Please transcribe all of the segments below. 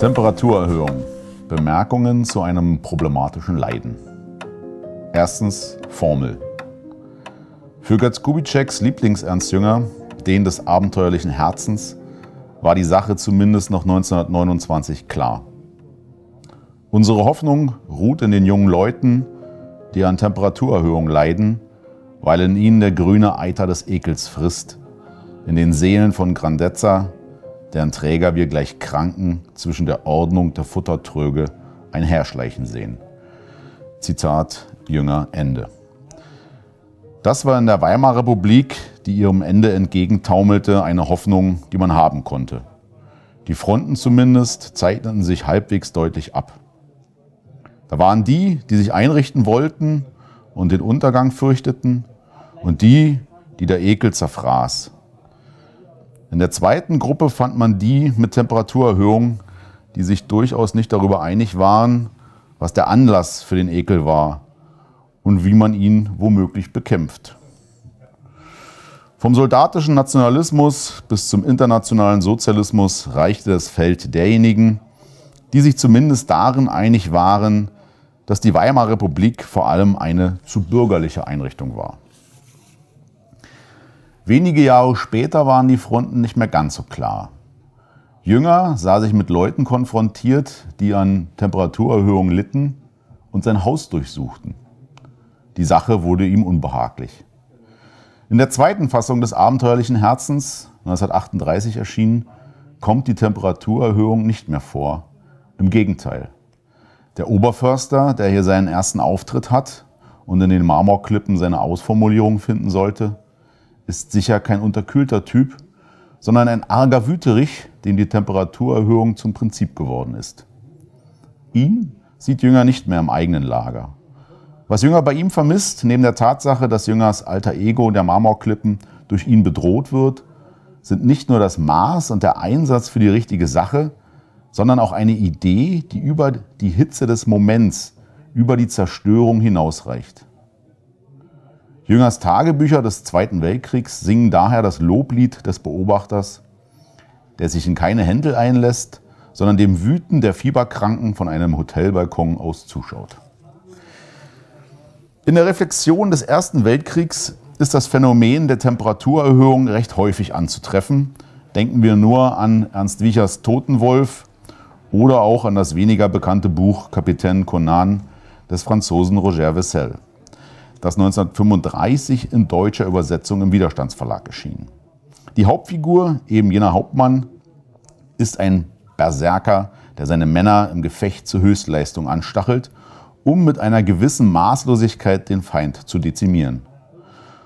Temperaturerhöhung. Bemerkungen zu einem problematischen Leiden. Erstens Formel. Für Götz Kubitscheks Lieblingsernstjünger, den des abenteuerlichen Herzens, war die Sache zumindest noch 1929 klar. Unsere Hoffnung ruht in den jungen Leuten, die an Temperaturerhöhung leiden, weil in ihnen der grüne Eiter des Ekels frisst, in den Seelen von Grandezza, deren Träger wir gleich Kranken zwischen der Ordnung der Futtertröge einherschleichen sehen. Zitat Jünger Ende. Das war in der Weimarer Republik, die ihrem Ende entgegentaumelte, eine Hoffnung, die man haben konnte. Die Fronten zumindest zeichneten sich halbwegs deutlich ab. Da waren die, die sich einrichten wollten und den Untergang fürchteten, und die, die der Ekel zerfraß. In der zweiten Gruppe fand man die mit Temperaturerhöhung, die sich durchaus nicht darüber einig waren, was der Anlass für den Ekel war und wie man ihn womöglich bekämpft. Vom soldatischen Nationalismus bis zum internationalen Sozialismus reichte das Feld derjenigen, die sich zumindest darin einig waren, dass die Weimarer Republik vor allem eine zu bürgerliche Einrichtung war. Wenige Jahre später waren die Fronten nicht mehr ganz so klar. Jünger sah sich mit Leuten konfrontiert, die an Temperaturerhöhungen litten und sein Haus durchsuchten. Die Sache wurde ihm unbehaglich. In der zweiten Fassung des abenteuerlichen Herzens, 1938 erschienen, kommt die Temperaturerhöhung nicht mehr vor. Im Gegenteil. Der Oberförster, der hier seinen ersten Auftritt hat und in den Marmorklippen seine Ausformulierung finden sollte, ist sicher kein unterkühlter Typ, sondern ein arger Wüterich, dem die Temperaturerhöhung zum Prinzip geworden ist. Ihn sieht Jünger nicht mehr im eigenen Lager. Was Jünger bei ihm vermisst, neben der Tatsache, dass Jüngers alter Ego der Marmorklippen durch ihn bedroht wird, sind nicht nur das Maß und der Einsatz für die richtige Sache, sondern auch eine Idee, die über die Hitze des Moments, über die Zerstörung hinausreicht. Jüngers Tagebücher des Zweiten Weltkriegs singen daher das Loblied des Beobachters, der sich in keine Händel einlässt, sondern dem Wüten der Fieberkranken von einem Hotelbalkon aus zuschaut. In der Reflexion des Ersten Weltkriegs ist das Phänomen der Temperaturerhöhung recht häufig anzutreffen. Denken wir nur an Ernst Wiechers Totenwolf oder auch an das weniger bekannte Buch Kapitän Conan des Franzosen Roger Vessel das 1935 in deutscher Übersetzung im Widerstandsverlag erschien. Die Hauptfigur, eben jener Hauptmann, ist ein Berserker, der seine Männer im Gefecht zur Höchstleistung anstachelt, um mit einer gewissen Maßlosigkeit den Feind zu dezimieren.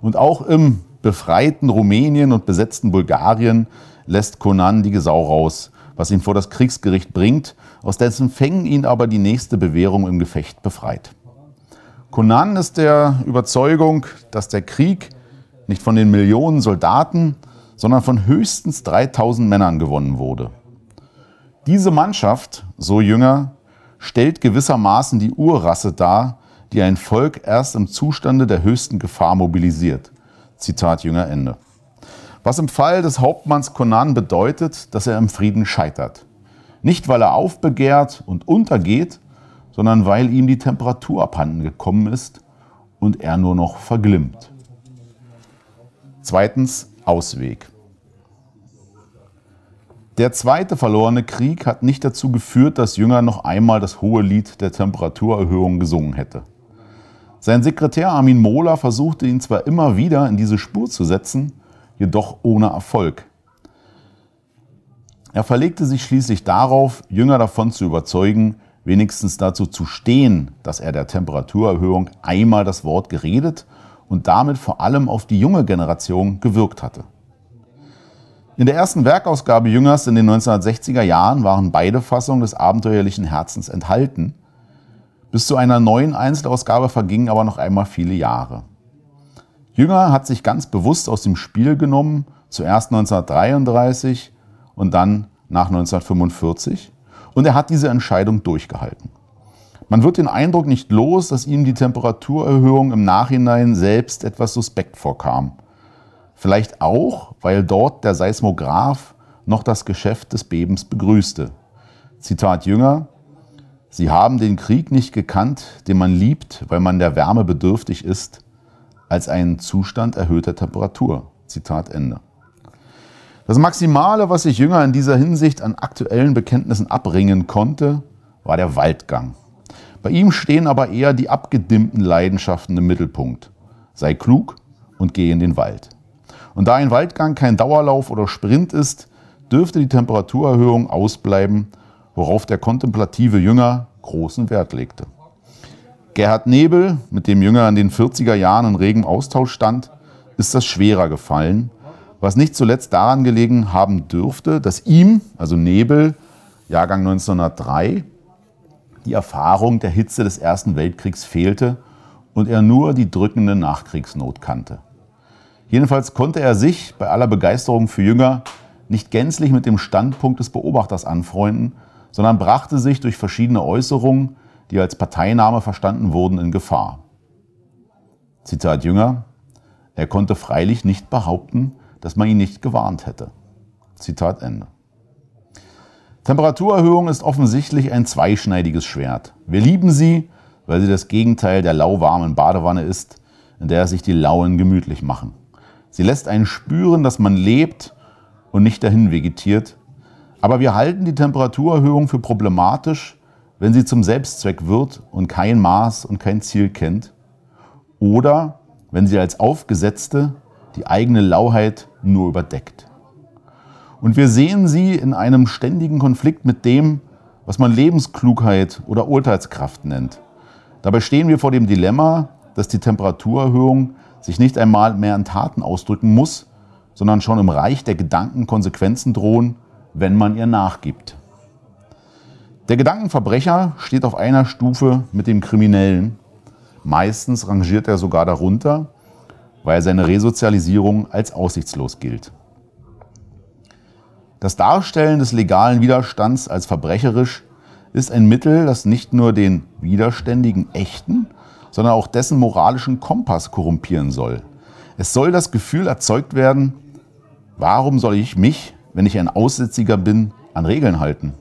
Und auch im befreiten Rumänien und besetzten Bulgarien lässt Conan die Gesau raus, was ihn vor das Kriegsgericht bringt, aus dessen Fängen ihn aber die nächste Bewährung im Gefecht befreit. Conan ist der Überzeugung, dass der Krieg nicht von den Millionen Soldaten, sondern von höchstens 3000 Männern gewonnen wurde. Diese Mannschaft, so Jünger, stellt gewissermaßen die Urrasse dar, die ein Volk erst im Zustande der höchsten Gefahr mobilisiert. Zitat Jünger Ende. Was im Fall des Hauptmanns Conan bedeutet, dass er im Frieden scheitert. Nicht, weil er aufbegehrt und untergeht, sondern weil ihm die Temperatur abhanden gekommen ist und er nur noch verglimmt. Zweitens Ausweg. Der zweite verlorene Krieg hat nicht dazu geführt, dass Jünger noch einmal das hohe Lied der Temperaturerhöhung gesungen hätte. Sein Sekretär Armin Mohler versuchte ihn zwar immer wieder in diese Spur zu setzen, jedoch ohne Erfolg. Er verlegte sich schließlich darauf, Jünger davon zu überzeugen, wenigstens dazu zu stehen, dass er der Temperaturerhöhung einmal das Wort geredet und damit vor allem auf die junge Generation gewirkt hatte. In der ersten Werkausgabe Jüngers in den 1960er Jahren waren beide Fassungen des abenteuerlichen Herzens enthalten. Bis zu einer neuen Einzelausgabe vergingen aber noch einmal viele Jahre. Jünger hat sich ganz bewusst aus dem Spiel genommen, zuerst 1933 und dann nach 1945 und er hat diese Entscheidung durchgehalten. Man wird den Eindruck nicht los, dass ihm die Temperaturerhöhung im Nachhinein selbst etwas suspekt vorkam. Vielleicht auch, weil dort der Seismograph noch das Geschäft des Bebens begrüßte. Zitat Jünger, Sie haben den Krieg nicht gekannt, den man liebt, weil man der Wärme bedürftig ist, als einen Zustand erhöhter Temperatur. Zitat Ende. Das Maximale, was sich Jünger in dieser Hinsicht an aktuellen Bekenntnissen abringen konnte, war der Waldgang. Bei ihm stehen aber eher die abgedimmten Leidenschaften im Mittelpunkt. Sei klug und geh in den Wald. Und da ein Waldgang kein Dauerlauf oder Sprint ist, dürfte die Temperaturerhöhung ausbleiben, worauf der kontemplative Jünger großen Wert legte. Gerhard Nebel, mit dem Jünger in den 40er Jahren in regem Austausch stand, ist das schwerer gefallen, was nicht zuletzt daran gelegen haben dürfte, dass ihm, also Nebel, Jahrgang 1903, die Erfahrung der Hitze des Ersten Weltkriegs fehlte und er nur die drückende Nachkriegsnot kannte. Jedenfalls konnte er sich bei aller Begeisterung für Jünger nicht gänzlich mit dem Standpunkt des Beobachters anfreunden, sondern brachte sich durch verschiedene Äußerungen, die als Parteinahme verstanden wurden, in Gefahr. Zitat Jünger, er konnte freilich nicht behaupten, dass man ihn nicht gewarnt hätte. Zitat Ende. Temperaturerhöhung ist offensichtlich ein zweischneidiges Schwert. Wir lieben sie, weil sie das Gegenteil der lauwarmen Badewanne ist, in der sich die Lauen gemütlich machen. Sie lässt einen spüren, dass man lebt und nicht dahin vegetiert. Aber wir halten die Temperaturerhöhung für problematisch, wenn sie zum Selbstzweck wird und kein Maß und kein Ziel kennt. Oder wenn sie als aufgesetzte die eigene Lauheit nur überdeckt. Und wir sehen sie in einem ständigen Konflikt mit dem, was man Lebensklugheit oder Urteilskraft nennt. Dabei stehen wir vor dem Dilemma, dass die Temperaturerhöhung sich nicht einmal mehr in Taten ausdrücken muss, sondern schon im Reich der Gedanken Konsequenzen drohen, wenn man ihr nachgibt. Der Gedankenverbrecher steht auf einer Stufe mit dem Kriminellen. Meistens rangiert er sogar darunter, weil seine Resozialisierung als aussichtslos gilt. Das Darstellen des legalen Widerstands als verbrecherisch ist ein Mittel, das nicht nur den widerständigen echten, sondern auch dessen moralischen Kompass korrumpieren soll. Es soll das Gefühl erzeugt werden, warum soll ich mich, wenn ich ein Aussätziger bin, an Regeln halten?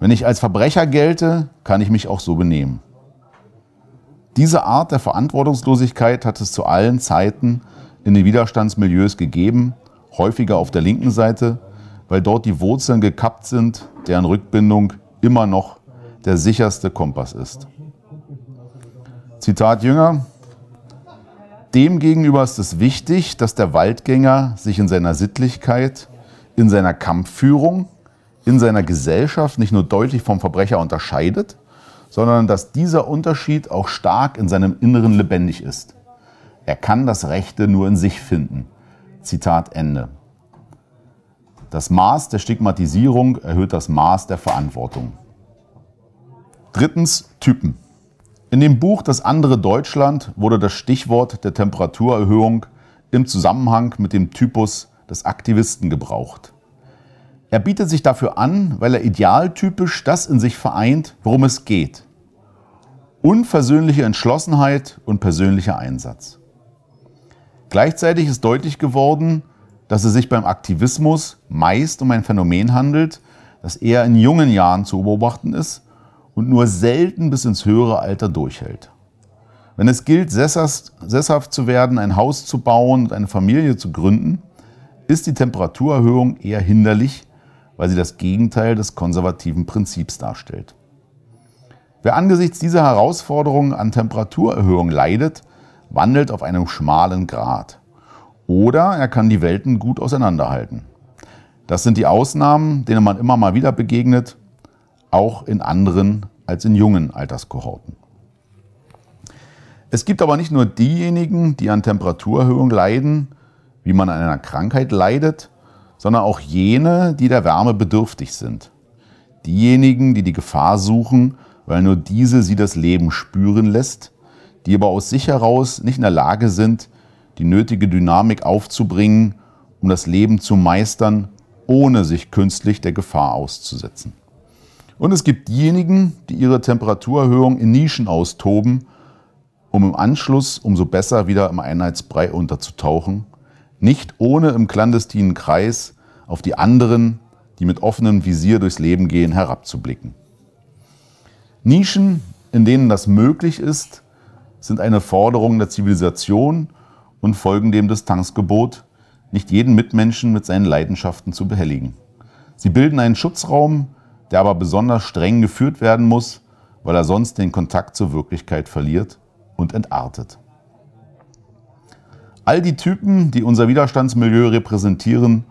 Wenn ich als Verbrecher gelte, kann ich mich auch so benehmen. Diese Art der Verantwortungslosigkeit hat es zu allen Zeiten in den Widerstandsmilieus gegeben, häufiger auf der linken Seite, weil dort die Wurzeln gekappt sind, deren Rückbindung immer noch der sicherste Kompass ist. Zitat Jünger, Demgegenüber ist es wichtig, dass der Waldgänger sich in seiner Sittlichkeit, in seiner Kampfführung, in seiner Gesellschaft nicht nur deutlich vom Verbrecher unterscheidet, sondern dass dieser Unterschied auch stark in seinem Inneren lebendig ist. Er kann das Rechte nur in sich finden. Zitat Ende. Das Maß der Stigmatisierung erhöht das Maß der Verantwortung. Drittens Typen. In dem Buch Das andere Deutschland wurde das Stichwort der Temperaturerhöhung im Zusammenhang mit dem Typus des Aktivisten gebraucht. Er bietet sich dafür an, weil er idealtypisch das in sich vereint, worum es geht. Unversöhnliche Entschlossenheit und persönlicher Einsatz. Gleichzeitig ist deutlich geworden, dass es sich beim Aktivismus meist um ein Phänomen handelt, das eher in jungen Jahren zu beobachten ist und nur selten bis ins höhere Alter durchhält. Wenn es gilt, sesshaft zu werden, ein Haus zu bauen und eine Familie zu gründen, ist die Temperaturerhöhung eher hinderlich, weil sie das Gegenteil des konservativen Prinzips darstellt. Wer angesichts dieser Herausforderungen an Temperaturerhöhung leidet, wandelt auf einem schmalen Grat. Oder er kann die Welten gut auseinanderhalten. Das sind die Ausnahmen, denen man immer mal wieder begegnet, auch in anderen als in jungen Alterskohorten. Es gibt aber nicht nur diejenigen, die an Temperaturerhöhung leiden, wie man an einer Krankheit leidet, sondern auch jene, die der Wärme bedürftig sind. Diejenigen, die die Gefahr suchen, weil nur diese sie das Leben spüren lässt, die aber aus sich heraus nicht in der Lage sind, die nötige Dynamik aufzubringen, um das Leben zu meistern, ohne sich künstlich der Gefahr auszusetzen. Und es gibt diejenigen, die ihre Temperaturerhöhung in Nischen austoben, um im Anschluss umso besser wieder im Einheitsbrei unterzutauchen, nicht ohne im clandestinen Kreis auf die anderen die mit offenem Visier durchs Leben gehen, herabzublicken. Nischen, in denen das möglich ist, sind eine Forderung der Zivilisation und folgen dem Distanzgebot, nicht jeden Mitmenschen mit seinen Leidenschaften zu behelligen. Sie bilden einen Schutzraum, der aber besonders streng geführt werden muss, weil er sonst den Kontakt zur Wirklichkeit verliert und entartet. All die Typen, die unser Widerstandsmilieu repräsentieren,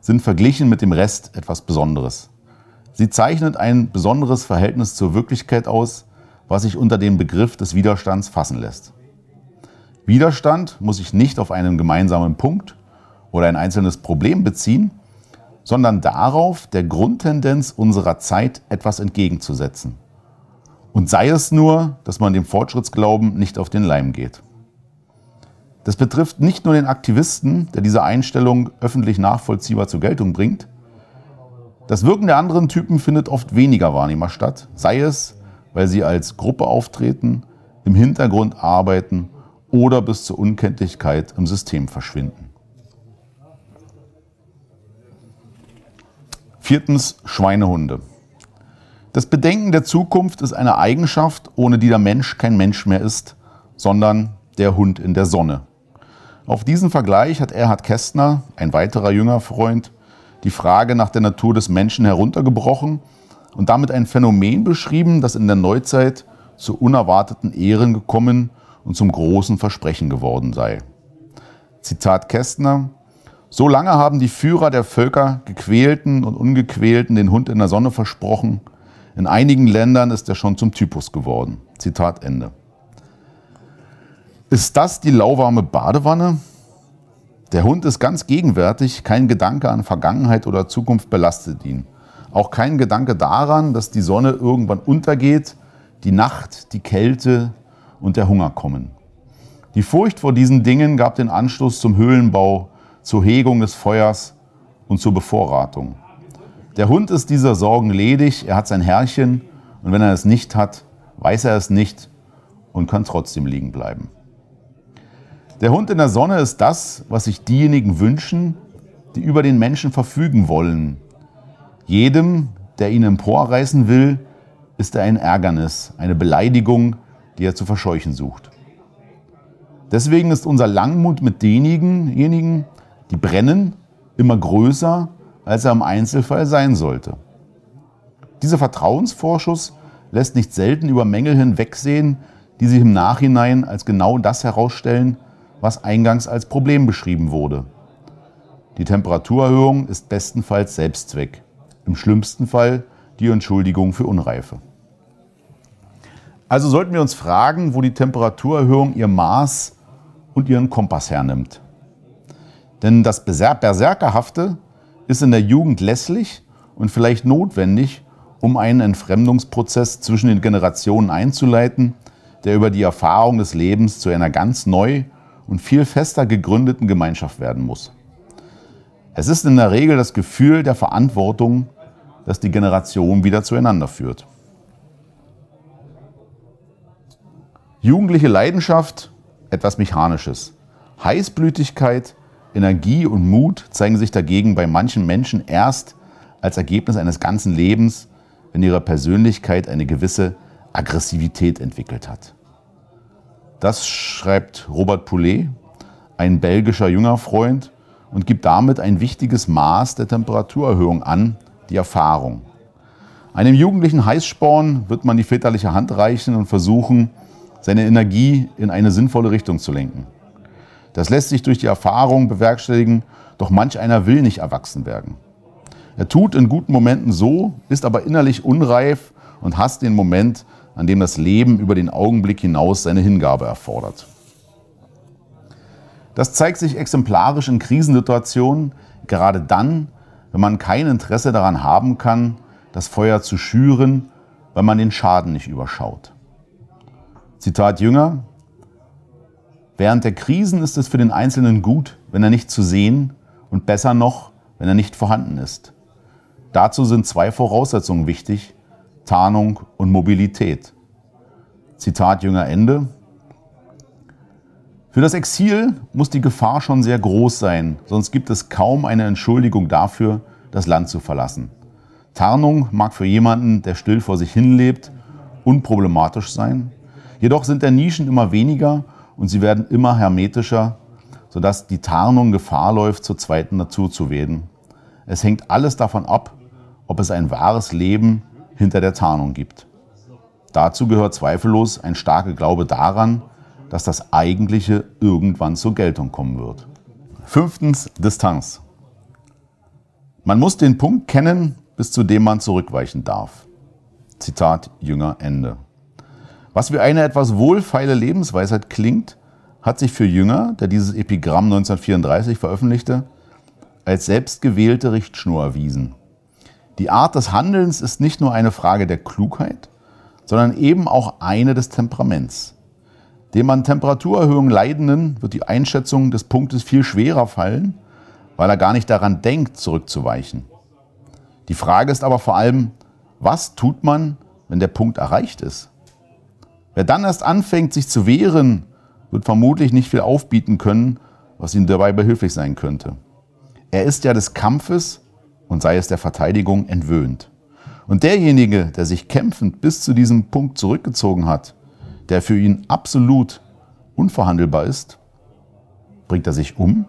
sind verglichen mit dem Rest etwas Besonderes. Sie zeichnet ein besonderes Verhältnis zur Wirklichkeit aus, was sich unter dem Begriff des Widerstands fassen lässt. Widerstand muss sich nicht auf einen gemeinsamen Punkt oder ein einzelnes Problem beziehen, sondern darauf, der Grundtendenz unserer Zeit etwas entgegenzusetzen. Und sei es nur, dass man dem Fortschrittsglauben nicht auf den Leim geht. Das betrifft nicht nur den Aktivisten, der diese Einstellung öffentlich nachvollziehbar zur Geltung bringt. Das Wirken der anderen Typen findet oft weniger wahrnehmbar statt, sei es, weil sie als Gruppe auftreten, im Hintergrund arbeiten oder bis zur Unkenntlichkeit im System verschwinden. Viertens Schweinehunde. Das Bedenken der Zukunft ist eine Eigenschaft, ohne die der Mensch kein Mensch mehr ist, sondern der Hund in der Sonne. Auf diesen Vergleich hat Erhard Kästner, ein weiterer jünger Freund, die Frage nach der Natur des Menschen heruntergebrochen und damit ein Phänomen beschrieben, das in der Neuzeit zu unerwarteten Ehren gekommen und zum großen Versprechen geworden sei. Zitat Kästner So lange haben die Führer der Völker gequälten und ungequälten den Hund in der Sonne versprochen. In einigen Ländern ist er schon zum Typus geworden. Zitat Ende. Ist das die lauwarme Badewanne? Der Hund ist ganz gegenwärtig, kein Gedanke an Vergangenheit oder Zukunft belastet ihn. Auch kein Gedanke daran, dass die Sonne irgendwann untergeht, die Nacht, die Kälte und der Hunger kommen. Die Furcht vor diesen Dingen gab den Anstoß zum Höhlenbau, zur Hegung des Feuers und zur Bevorratung. Der Hund ist dieser Sorgen ledig, er hat sein Herrchen und wenn er es nicht hat, weiß er es nicht und kann trotzdem liegen bleiben. Der Hund in der Sonne ist das, was sich diejenigen wünschen, die über den Menschen verfügen wollen, jedem, der ihn emporreißen will, ist er ein Ärgernis, eine Beleidigung, die er zu verscheuchen sucht. Deswegen ist unser Langmut mit denjenigen, die brennen, immer größer, als er im Einzelfall sein sollte. Dieser Vertrauensvorschuss lässt nicht selten über Mängel hinwegsehen, die sich im Nachhinein als genau das herausstellen, was eingangs als Problem beschrieben wurde. Die Temperaturerhöhung ist bestenfalls Selbstzweck im schlimmsten Fall die Entschuldigung für Unreife. Also sollten wir uns fragen, wo die Temperaturerhöhung ihr Maß und ihren Kompass hernimmt. Denn das Berserkerhafte ist in der Jugend lässlich und vielleicht notwendig, um einen Entfremdungsprozess zwischen den Generationen einzuleiten, der über die Erfahrung des Lebens zu einer ganz neu und viel fester gegründeten Gemeinschaft werden muss. Es ist in der Regel das Gefühl der Verantwortung, das die Generation wieder zueinander führt. Jugendliche Leidenschaft, etwas Mechanisches. Heißblütigkeit, Energie und Mut zeigen sich dagegen bei manchen Menschen erst als Ergebnis eines ganzen Lebens, wenn ihre Persönlichkeit eine gewisse Aggressivität entwickelt hat. Das schreibt Robert Poulet, ein belgischer junger Freund, und gibt damit ein wichtiges Maß der Temperaturerhöhung an, die Erfahrung. Einem jugendlichen Heißsporn wird man die väterliche Hand reichen und versuchen, seine Energie in eine sinnvolle Richtung zu lenken. Das lässt sich durch die Erfahrung bewerkstelligen, doch manch einer will nicht erwachsen werden. Er tut in guten Momenten so, ist aber innerlich unreif und hasst den Moment, an dem das Leben über den Augenblick hinaus seine Hingabe erfordert. Das zeigt sich exemplarisch in Krisensituationen, gerade dann, wenn man kein Interesse daran haben kann, das Feuer zu schüren, weil man den Schaden nicht überschaut. Zitat Jünger, während der Krisen ist es für den Einzelnen gut, wenn er nicht zu sehen und besser noch, wenn er nicht vorhanden ist. Dazu sind zwei Voraussetzungen wichtig, Tarnung und Mobilität. Zitat Jünger Ende. Für das Exil muss die Gefahr schon sehr groß sein, sonst gibt es kaum eine Entschuldigung dafür, das Land zu verlassen. Tarnung mag für jemanden, der still vor sich hinlebt, unproblematisch sein. Jedoch sind der Nischen immer weniger und sie werden immer hermetischer, sodass die Tarnung Gefahr läuft, zur zweiten Natur zu werden. Es hängt alles davon ab, ob es ein wahres Leben hinter der Tarnung gibt. Dazu gehört zweifellos ein starker Glaube daran, dass das Eigentliche irgendwann zur Geltung kommen wird. Fünftens Distanz. Man muss den Punkt kennen, bis zu dem man zurückweichen darf. Zitat Jünger Ende. Was wie eine etwas wohlfeile Lebensweisheit klingt, hat sich für Jünger, der dieses Epigramm 1934 veröffentlichte, als selbstgewählte Richtschnur erwiesen. Die Art des Handelns ist nicht nur eine Frage der Klugheit, sondern eben auch eine des Temperaments. Dem an Temperaturerhöhung Leidenden wird die Einschätzung des Punktes viel schwerer fallen, weil er gar nicht daran denkt, zurückzuweichen. Die Frage ist aber vor allem, was tut man, wenn der Punkt erreicht ist? Wer dann erst anfängt, sich zu wehren, wird vermutlich nicht viel aufbieten können, was ihm dabei behilflich sein könnte. Er ist ja des Kampfes und sei es der Verteidigung entwöhnt. Und derjenige, der sich kämpfend bis zu diesem Punkt zurückgezogen hat, der für ihn absolut unverhandelbar ist, bringt er sich um?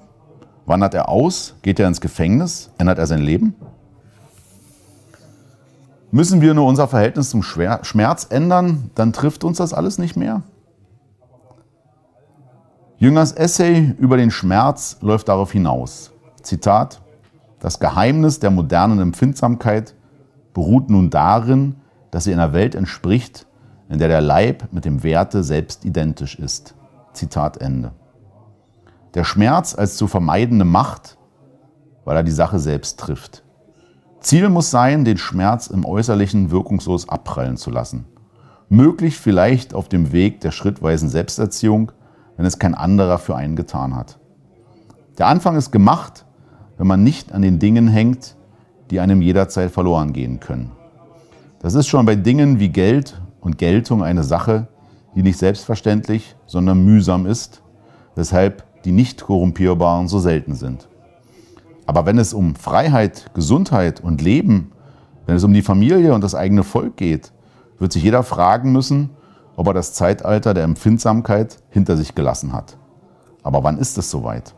Wandert er aus? Geht er ins Gefängnis? Ändert er sein Leben? Müssen wir nur unser Verhältnis zum Schmerz ändern, dann trifft uns das alles nicht mehr? Jüngers Essay über den Schmerz läuft darauf hinaus. Zitat, das Geheimnis der modernen Empfindsamkeit beruht nun darin, dass sie einer Welt entspricht, in der der Leib mit dem Werte selbst identisch ist. Zitat Ende. Der Schmerz als zu vermeidende Macht, weil er die Sache selbst trifft. Ziel muss sein, den Schmerz im Äußerlichen wirkungslos abprallen zu lassen. Möglich vielleicht auf dem Weg der schrittweisen Selbsterziehung, wenn es kein anderer für einen getan hat. Der Anfang ist gemacht, wenn man nicht an den Dingen hängt, die einem jederzeit verloren gehen können. Das ist schon bei Dingen wie Geld und Geltung eine Sache, die nicht selbstverständlich, sondern mühsam ist, weshalb die nicht korrumpierbaren so selten sind. Aber wenn es um Freiheit, Gesundheit und Leben, wenn es um die Familie und das eigene Volk geht, wird sich jeder fragen müssen, ob er das Zeitalter der Empfindsamkeit hinter sich gelassen hat. Aber wann ist es soweit?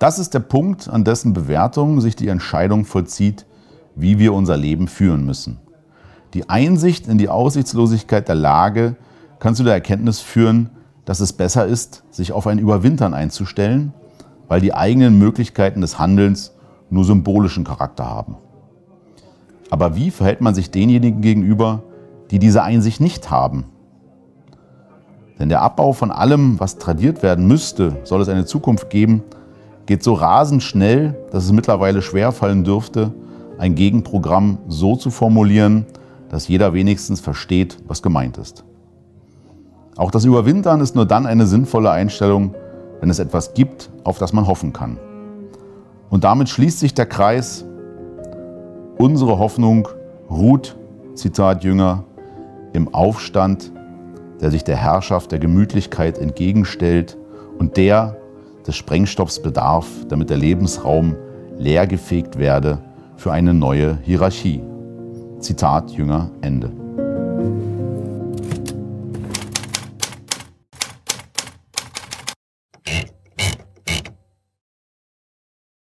Das ist der Punkt, an dessen Bewertung sich die Entscheidung vollzieht, wie wir unser Leben führen müssen. Die Einsicht in die Aussichtslosigkeit der Lage kann zu der Erkenntnis führen, dass es besser ist, sich auf ein Überwintern einzustellen, weil die eigenen Möglichkeiten des Handelns nur symbolischen Charakter haben. Aber wie verhält man sich denjenigen gegenüber, die diese Einsicht nicht haben? Denn der Abbau von allem, was tradiert werden müsste, soll es eine Zukunft geben, geht so rasend schnell, dass es mittlerweile schwerfallen dürfte, ein Gegenprogramm so zu formulieren, dass jeder wenigstens versteht, was gemeint ist. Auch das Überwintern ist nur dann eine sinnvolle Einstellung, wenn es etwas gibt, auf das man hoffen kann. Und damit schließt sich der Kreis. Unsere Hoffnung ruht, Zitat Jünger, im Aufstand, der sich der Herrschaft der Gemütlichkeit entgegenstellt und der des Sprengstoffs bedarf, damit der Lebensraum leergefegt werde für eine neue Hierarchie. Zitat Jünger Ende.